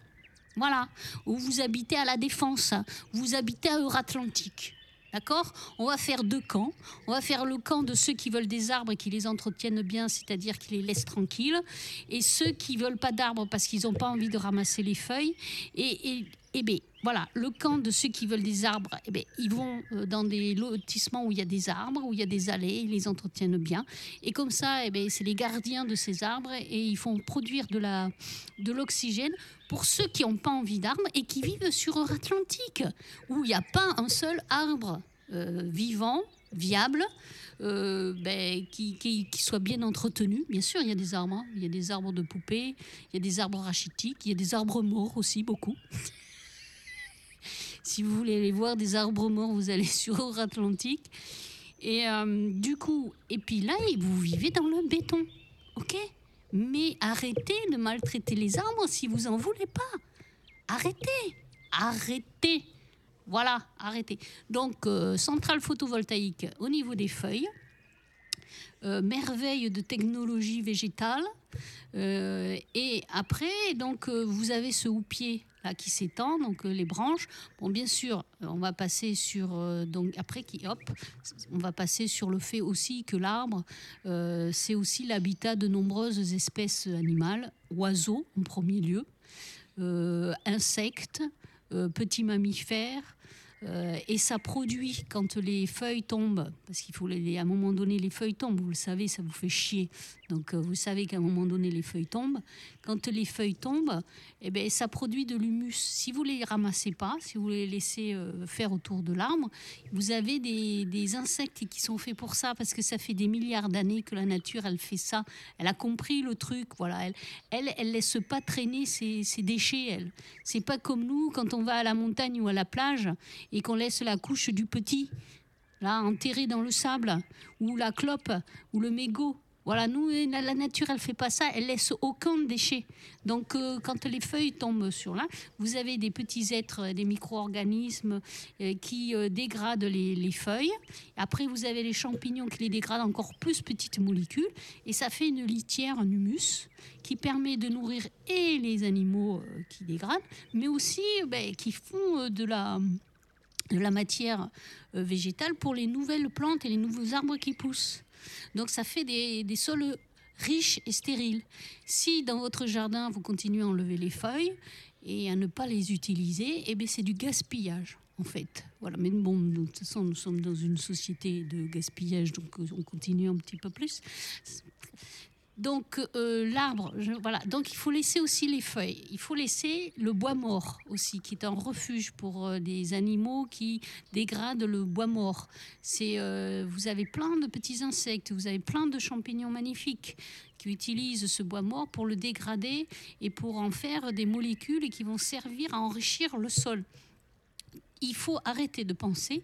Voilà. Ou vous habitez à la Défense. Vous habitez à Euratlantique. D'accord? On va faire deux camps. On va faire le camp de ceux qui veulent des arbres et qui les entretiennent bien, c'est-à-dire qui les laissent tranquilles, et ceux qui veulent pas d'arbres parce qu'ils n'ont pas envie de ramasser les feuilles. Et, et, voilà, le camp de ceux qui veulent des arbres, eh bien, ils vont euh, dans des lotissements où il y a des arbres, où il y a des allées, ils les entretiennent bien. Et comme ça, eh bien, c'est les gardiens de ces arbres et ils font produire de, l'oxygène pour ceux qui n'ont pas envie d'arbres et qui vivent sur Atlantique, où il n'y a pas un seul arbre euh, vivant, viable, euh, ben, qui, soit bien entretenu. Bien sûr, il y a des arbres. Hein. Il y a des arbres de poupée, il y a des arbres rachitiques, il y a des arbres morts aussi, beaucoup. Si vous voulez aller voir des arbres morts, vous allez sur Atlantique. Et euh, du coup, et puis là, vous vivez dans le béton. OK? Mais arrêtez de maltraiter les arbres si vous en voulez pas. Arrêtez. Arrêtez. Voilà, arrêtez. Donc, euh, centrale photovoltaïque au niveau des feuilles. Euh, merveille de technologie végétale. Et après, donc, vous avez ce houppier qui s'étend, donc les branches. Bon, bien sûr, on va passer sur donc après qui hop, on va passer sur le fait aussi que l'arbre, c'est aussi l'habitat de nombreuses espèces animales, oiseaux en premier lieu, insectes, petits mammifères, euh, et ça produit quand les feuilles tombent, parce qu'il faut à un moment donné les feuilles tombent, vous le savez, ça vous fait chier. Donc euh, vous savez qu'à un moment donné les feuilles tombent. Quand les feuilles tombent, eh ben, ça produit de l'humus. Si vous les ramassez pas, si vous les laissez euh, faire autour de l'arbre, vous avez des, insectes qui sont faits pour ça, parce que ça fait des milliards d'années que la nature elle fait ça. Elle a compris le truc, voilà. Elle, elle, elle laisse pas traîner ses, ses déchets. Elle, c'est pas comme nous quand on va à la montagne ou à la plage et qu'on laisse la couche du petit là enterré dans le sable ou la clope ou le mégot voilà, nous, la nature, elle fait pas ça, elle laisse aucun déchet. Donc, euh, quand les feuilles tombent sur là, vous avez des petits êtres, des micro-organismes euh, qui euh, dégradent les, les, feuilles. Après, vous avez les champignons qui les dégradent encore plus petites molécules. Et ça fait une litière, un humus, qui permet de nourrir et les animaux qui dégradent, mais aussi ben, qui font de la matière végétale pour les nouvelles plantes et les nouveaux arbres qui poussent. Donc ça fait des, sols riches et stériles. Si dans votre jardin, vous continuez à enlever les feuilles et à ne pas les utiliser, eh bien c'est du gaspillage en fait. Voilà. Mais bon, de toute façon, nous sommes dans une société de gaspillage, donc on continue un petit peu plus. Donc euh, l'arbre, voilà. Donc il faut laisser aussi les feuilles. Il faut laisser le bois mort aussi, qui est un refuge pour euh, des animaux qui dégradent le bois mort. C'est, euh, vous avez plein de petits insectes, vous avez plein de champignons magnifiques qui utilisent ce bois mort pour le dégrader et pour en faire des molécules qui vont servir à enrichir le sol. Il faut arrêter de penser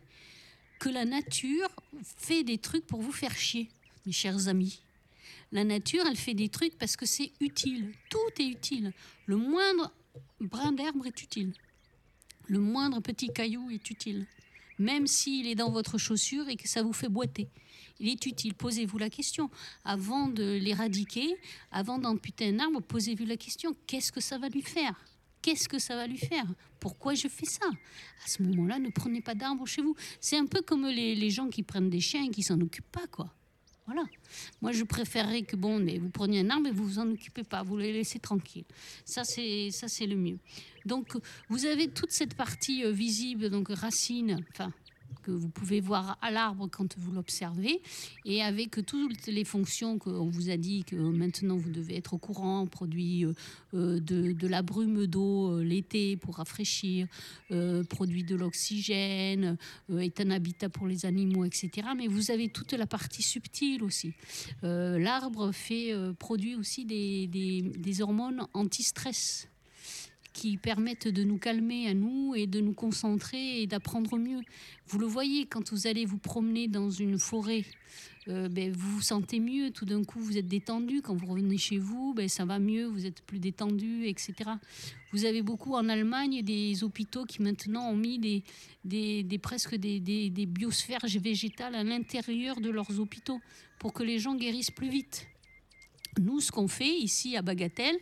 que la nature fait des trucs pour vous faire chier, mes chers amis. La nature, elle fait des trucs parce que c'est utile. Tout est utile. Le moindre brin d'herbe est utile. Le moindre petit caillou est utile. Même s'il est dans votre chaussure et que ça vous fait boiter. Il est utile. Posez-vous la question. Avant de l'éradiquer, avant d'amputer un arbre, posez-vous la question. Qu'est-ce que ça va lui faire? Qu'est-ce que ça va lui faire? Pourquoi je fais ça? À ce moment-là, ne prenez pas d'arbre chez vous. C'est un peu comme les, les gens qui prennent des chiens et qui s'en occupent pas, quoi. Voilà. Moi, je préférerais que bon, vous preniez un arbre et vous vous en occupez pas, vous les laissez tranquilles. Ça, c'est ça, c'est le mieux. Donc, vous avez toute cette partie euh, visible, donc racines, enfin que vous pouvez voir à l'arbre quand vous l'observez, et avec toutes les fonctions qu'on vous a dit que maintenant vous devez être au courant, produit euh, euh, de, la brume d'eau euh, l'été pour rafraîchir, produit de l'oxygène, est un habitat pour les animaux, etc. Mais vous avez toute la partie subtile aussi. L'arbre fait produit aussi des- des hormones anti-stress qui permettent de nous calmer à nous et de nous concentrer et d'apprendre mieux. Vous le voyez quand vous allez vous promener dans une forêt, euh, ben, vous vous sentez mieux, tout d'un coup vous êtes détendu, quand vous revenez chez vous, ben, ça va mieux, vous êtes plus détendu, etc. Vous avez beaucoup en Allemagne des hôpitaux qui maintenant ont mis des, presque des biosphères végétales à l'intérieur de leurs hôpitaux pour que les gens guérissent plus vite. Nous, ce qu'on fait ici à Bagatelle,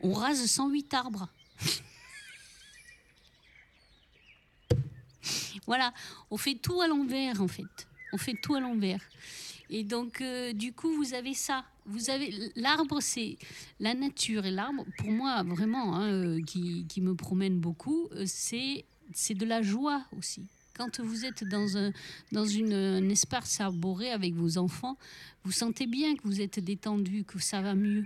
on rase 108 arbres. voilà, on fait tout à l'envers en fait. On fait tout à l'envers. Et donc, euh, du coup, vous avez ça. Vous avez l'arbre, c'est la nature et l'arbre. Pour moi, vraiment, hein, euh, qui, qui me promène beaucoup, euh, c'est c'est de la joie aussi. Quand vous êtes dans un dans une, un espace arboré avec vos enfants, vous sentez bien que vous êtes détendu, que ça va mieux.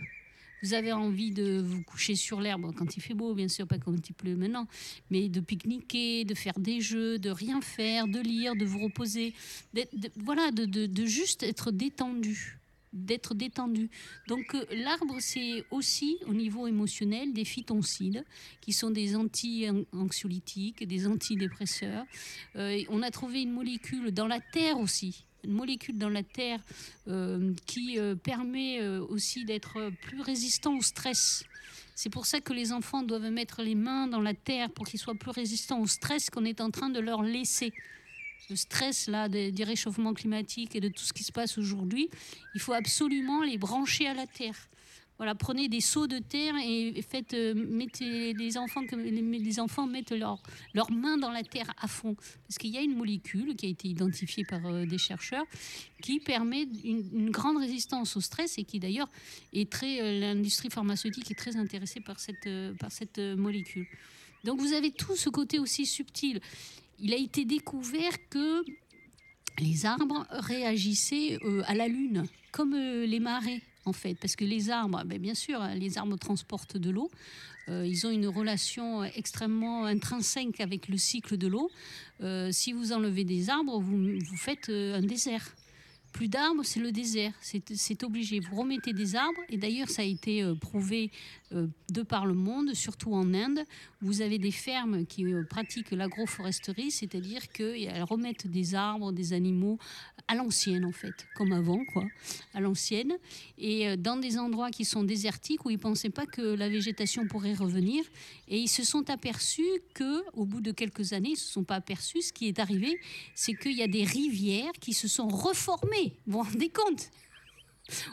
Vous avez envie de vous coucher sur l'herbe quand il fait beau, bien sûr, pas quand il pleut maintenant, mais de pique-niquer, de faire des jeux, de rien faire, de lire, de vous reposer, de- voilà, de juste être détendu, d'être détendu. Donc euh, l'arbre, c'est aussi au niveau émotionnel des phytoncides, qui sont des anti-anxiolytiques, des antidépresseurs. Euh, on a trouvé une molécule dans la terre aussi, une molécule dans la terre euh, qui euh, permet euh, aussi d'être plus résistant au stress. C'est pour ça que les enfants doivent mettre les mains dans la terre pour qu'ils soient plus résistants au stress qu'on est en train de leur laisser. Le stress là des, des réchauffements climatiques et de tout ce qui se passe aujourd'hui, il faut absolument les brancher à la terre. Voilà, prenez des seaux de terre et faites, euh, mettez les enfants que les, enfants mettent leurs leurs mains dans la terre à fond, parce qu'il y a une molécule qui a été identifiée par euh, des chercheurs qui permet une, grande résistance au stress et qui d'ailleurs est très euh, l'industrie pharmaceutique est très intéressée par cette par cette molécule. Donc vous avez tout ce côté aussi subtil. Il a été découvert que les arbres réagissaient à la lune, comme les marées en fait, parce que les arbres, ben, bien sûr, hein, les arbres transportent de l'eau. Euh, ils ont une relation extrêmement intrinsèque avec le cycle de l'eau. Euh, si vous enlevez des arbres, vous, vous faites euh, un désert. Plus d'arbres, c'est le désert. C'est obligé. Vous remettez des arbres, et d'ailleurs, ça a été euh, prouvé euh, de par le monde, surtout en Inde. Vous avez des fermes qui euh, pratiquent l'agroforesterie, c'est-à-dire qu'elles remettent des arbres, des animaux à l'ancienne, en fait, comme avant, quoi, à l'ancienne, et dans des endroits qui sont désertiques où ils ne pensaient pas que la végétation pourrait revenir. Et ils se sont aperçus que, au bout de quelques années, ils ne se sont pas aperçus. Ce qui est arrivé, c'est qu'il y a des rivières qui se sont reformées. Vous vous rendez compte?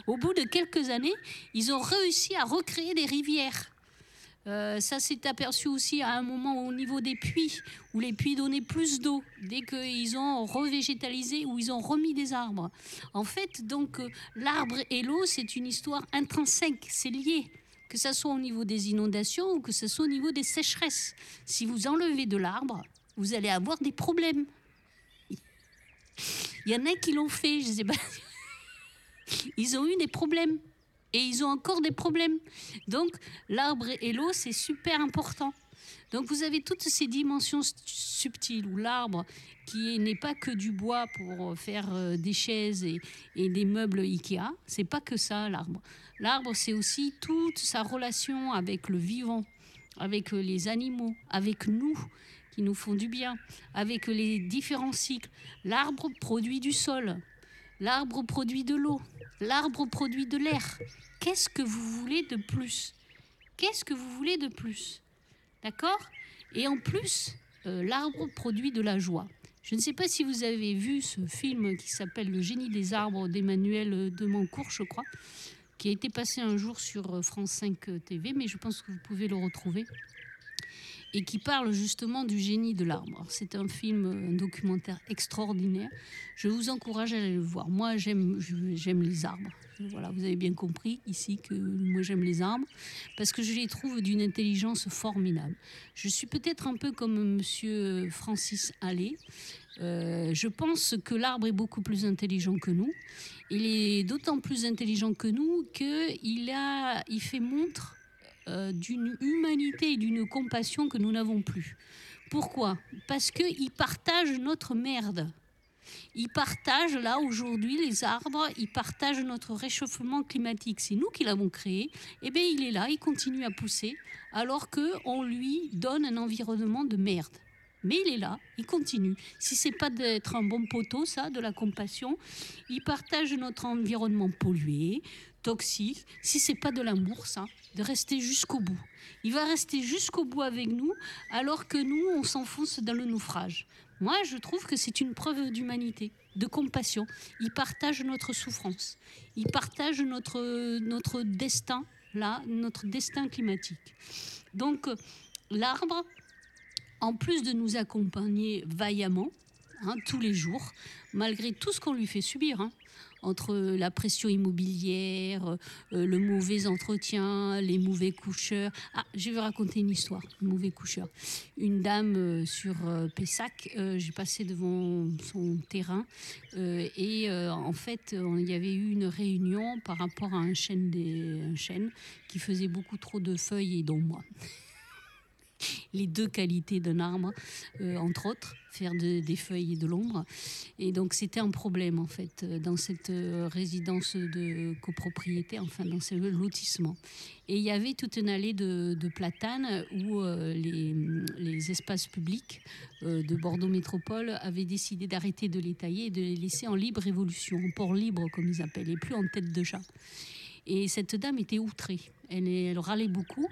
Au bout de quelques années, ils ont réussi à recréer des rivières. Euh, ça s'est aperçu aussi à un moment au niveau des puits, où les puits donnaient plus d'eau dès qu'ils ont revégétalisé ou ils ont remis des arbres. En fait, donc euh, l'arbre et l'eau, c'est une histoire intrinsèque, c'est lié. Que ce soit au niveau des inondations ou que ce soit au niveau des sécheresses. Si vous enlevez de l'arbre, vous allez avoir des problèmes. Il y en a qui l'ont fait, je sais pas. Ils ont eu des problèmes. Et ils ont encore des problèmes. Donc, l'arbre et l'eau, c'est super important. Donc, vous avez toutes ces dimensions subtiles où l'arbre, qui est- n'est pas que du bois pour faire euh, des chaises et, et des meubles Ikea, c'est pas que ça, l'arbre. L'arbre, c'est aussi toute sa relation avec le vivant, avec euh, les animaux, avec nous nous font du bien, avec les différents cycles. L'arbre produit du sol, l'arbre produit de l'eau, l'arbre produit de l'air. Qu'est-ce que vous voulez de plus? Qu'est-ce que vous voulez de plus? D'accord? Et en plus, euh, l'arbre produit de la joie. Je ne sais pas si vous avez vu ce film qui s'appelle Le génie des arbres d'Emmanuel Demancourt, je crois, qui a été passé un jour sur euh, France 5 TV, mais je pense que vous pouvez le retrouver. Et qui parle justement du génie de l'arbre. C'est un film, un documentaire extraordinaire. Je vous encourage à aller le voir. Moi, j'aime, les arbres. Voilà, vous avez bien compris ici que moi j'aime les arbres parce que je les trouve d'une intelligence formidable. Je suis peut-être un peu comme Monsieur Francis Allais. Euh, je pense que l'arbre est beaucoup plus intelligent que nous. Il est d'autant plus intelligent que nous qu'il il fait montre euh, d'une humanité et d'une compassion que nous n'avons plus. Pourquoi? Parce qu'il partage notre merde. Il partage là aujourd'hui les arbres, il partage notre réchauffement climatique. C'est nous qui l'avons créé. Et eh bien il est là, il continue à pousser alors que on lui donne un environnement de merde. Mais il est là, il continue. Si c'est pas d'être un bon poteau, ça, de la compassion, il partage notre environnement pollué, toxique. Si c'est pas de l'amour, ça, de rester jusqu'au bout. Il va rester jusqu'au bout avec nous, alors que nous, on s'enfonce dans le naufrage. Moi, je trouve que c'est une preuve d'humanité, de compassion. Il partage notre souffrance. Il partage notre, notre destin, là, notre destin climatique. Donc, l'arbre, en plus de nous accompagner vaillamment, hein, tous les jours, malgré tout ce qu'on lui fait subir, hein, entre la pression immobilière, euh, le mauvais entretien, les mauvais coucheurs. Ah, je vais raconter une histoire, mauvais coucheur. Une dame euh, sur euh, Pessac, j'ai passé devant son terrain et en fait, il y avait eu une réunion par rapport à un chêne, des, un chêne qui faisait beaucoup trop de feuilles et d'ombre les deux qualités d'un arbre, euh, entre autres, faire des feuilles et de l'ombre. Et donc c'était un problème en fait dans cette euh, résidence de copropriété, enfin dans ce lotissement. Et il y avait toute une allée de, platanes où euh, les, espaces publics de Bordeaux Métropole avaient décidé d'arrêter de les tailler et de les laisser en libre évolution, en port libre comme ils appellent, et plus en tête de chat. Et cette dame était outrée. Elle, râlait beaucoup.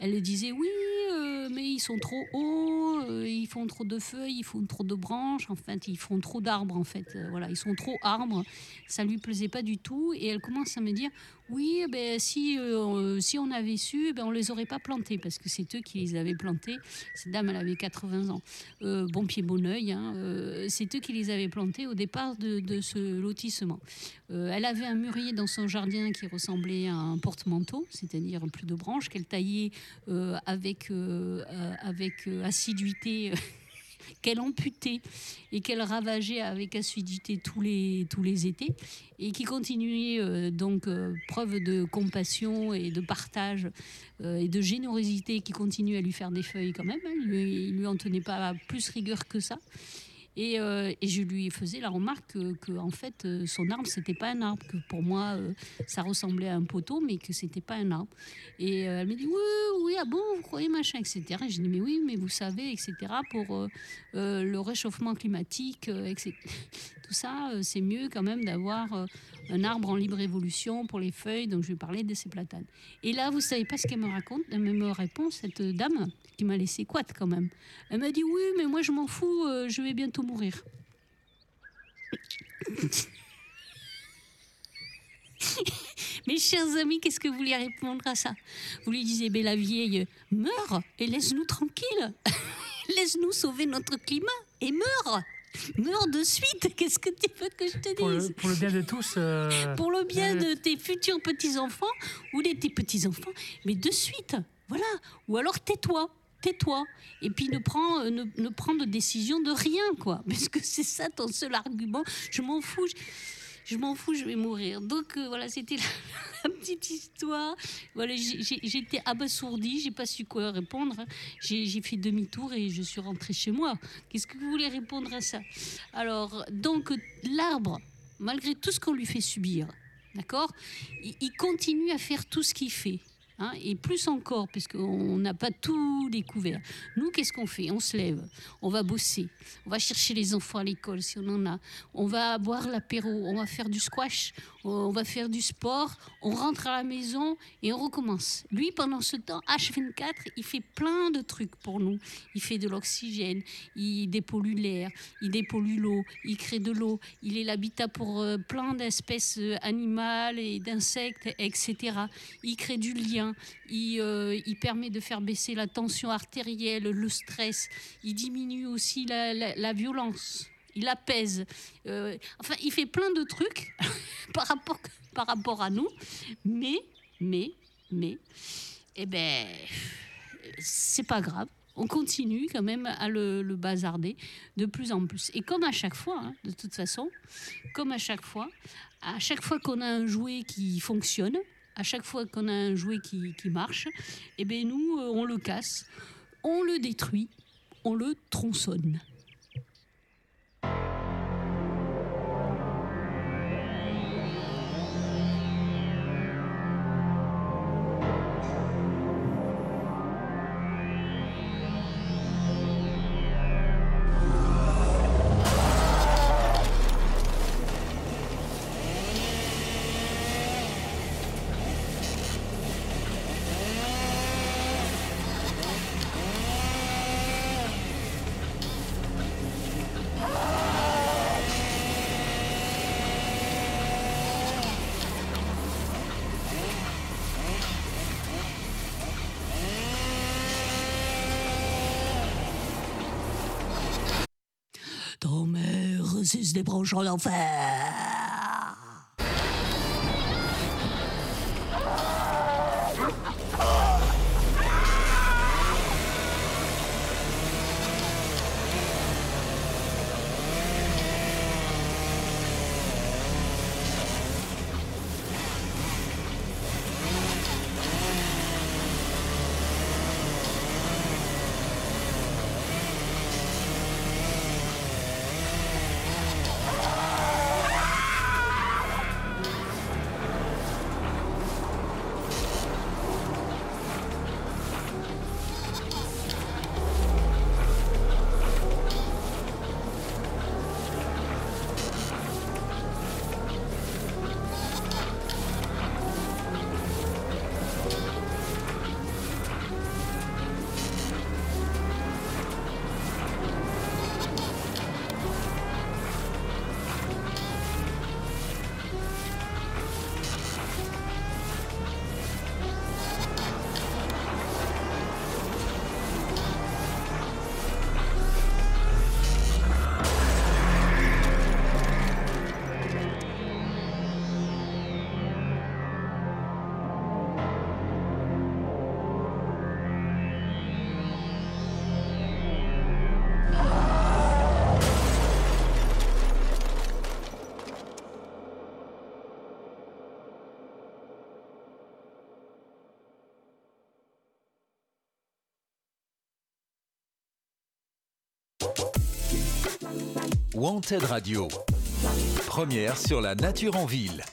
Elle disait oui, euh, mais ils sont trop hauts, euh, ils font trop de feuilles, ils font trop de branches, en fait, ils font trop d'arbres, en fait. Euh, voilà, ils sont trop arbres. Ça lui plaisait pas du tout. Et elle commence à me dire oui, eh ben, si, si on avait su, eh ben, on les aurait pas plantés, parce que c'est eux qui les avaient plantés. Cette dame, elle avait 80 ans. bon pied, bon oeil. Hein, c'est eux qui les avaient plantés au départ de, ce lotissement. elle avait un mûrier dans son jardin qui ressemblait à un porte-manteau, c'est-à-dire plus de branches qu'elle taillait avec euh, avec euh, assiduité qu'elle amputait et qu'elle ravageait avec assiduité tous les, tous les étés et qui continuait euh, donc preuve de compassion et de partage et de générosité qui continue à lui faire des feuilles quand même. Hein. Il lui, lui en tenait pas plus rigueur que ça. Euh, et, je lui faisais la remarque que, en fait, euh, son arbre, c'était pas un arbre, que pour moi, euh, ça ressemblait à un poteau, mais que c'était pas un arbre. Et elle me dit Oui, oui, ah bon, vous croyez machin, etc. Et je dis Mais oui, mais vous savez, etc., pour le réchauffement climatique, etc. Tout ça, c'est mieux quand même d'avoir un arbre en libre évolution pour les feuilles. Donc, je lui parlais de ces platanes. Et là, vous savez pas ce qu'elle me raconte, elle me répond, cette dame qui m'a laissé quoi quand même. Elle m'a dit Oui, mais moi, je m'en fous, je vais bientôt mourir. Mes chers amis, qu'est-ce que vous voulez répondre à ça? Vous lui disiez, mais la vieille, meurs et laisse-nous tranquille. Laisse-nous sauver notre climat et meurs. Meurs de suite. Qu'est-ce que tu veux que je te dise pour le, bien de tous. Euh, pour le bien de tes futurs petits-enfants ou de tes petits-enfants. Mais de suite. Voilà. Ou alors tais-toi tais-toi. Et puis ne prends, euh, ne, ne prends de décision de rien, quoi. Parce que c'est ça ton seul argument. Je m'en fous. Je, m'en fous, je vais mourir. Donc euh, voilà, c'était la, petite histoire. Voilà, j'étais abasourdie, j'ai pas su quoi répondre. J'ai fait demi-tour et je suis rentrée chez moi. Qu'est-ce que vous voulez répondre à ça? Alors, donc l'arbre, malgré tout ce qu'on lui fait subir, d'accord, il continue à faire tout ce qu'il fait. Hein, et plus encore, puisqu'on n'a pas tout découvert. Nous, qu'est-ce qu'on fait? On se lève, on va bosser, on va chercher les enfants à l'école si on en a, on va boire l'apéro, on va faire du squash, on va faire du sport, on rentre à la maison et on recommence. Lui, pendant ce temps, H24, il fait plein de trucs pour nous. Il fait de l'oxygène, il dépollue l'air, il dépollue l'eau, il crée de l'eau, il est l'habitat pour euh, plein d'espèces euh, animales et d'insectes, etc. Il crée du lien euh, il permet de faire baisser la tension artérielle, le stress. Il diminue aussi la violence. Il apaise. Euh, enfin, il fait plein de trucs par, rapport, à nous. Mais, mais, mais, eh ben, c'est pas grave. On continue quand même à le, bazarder de plus en plus. Et comme à chaque fois, hein, de toute façon, comme à chaque fois, à chaque fois qu'on a un jouet qui fonctionne, à chaque fois qu'on a un jouet qui, qui marche, eh ben nous, euh, on le casse, on le détruit, on le tronçonne. Se débranche en Wanted Radio. Première sur la nature en ville.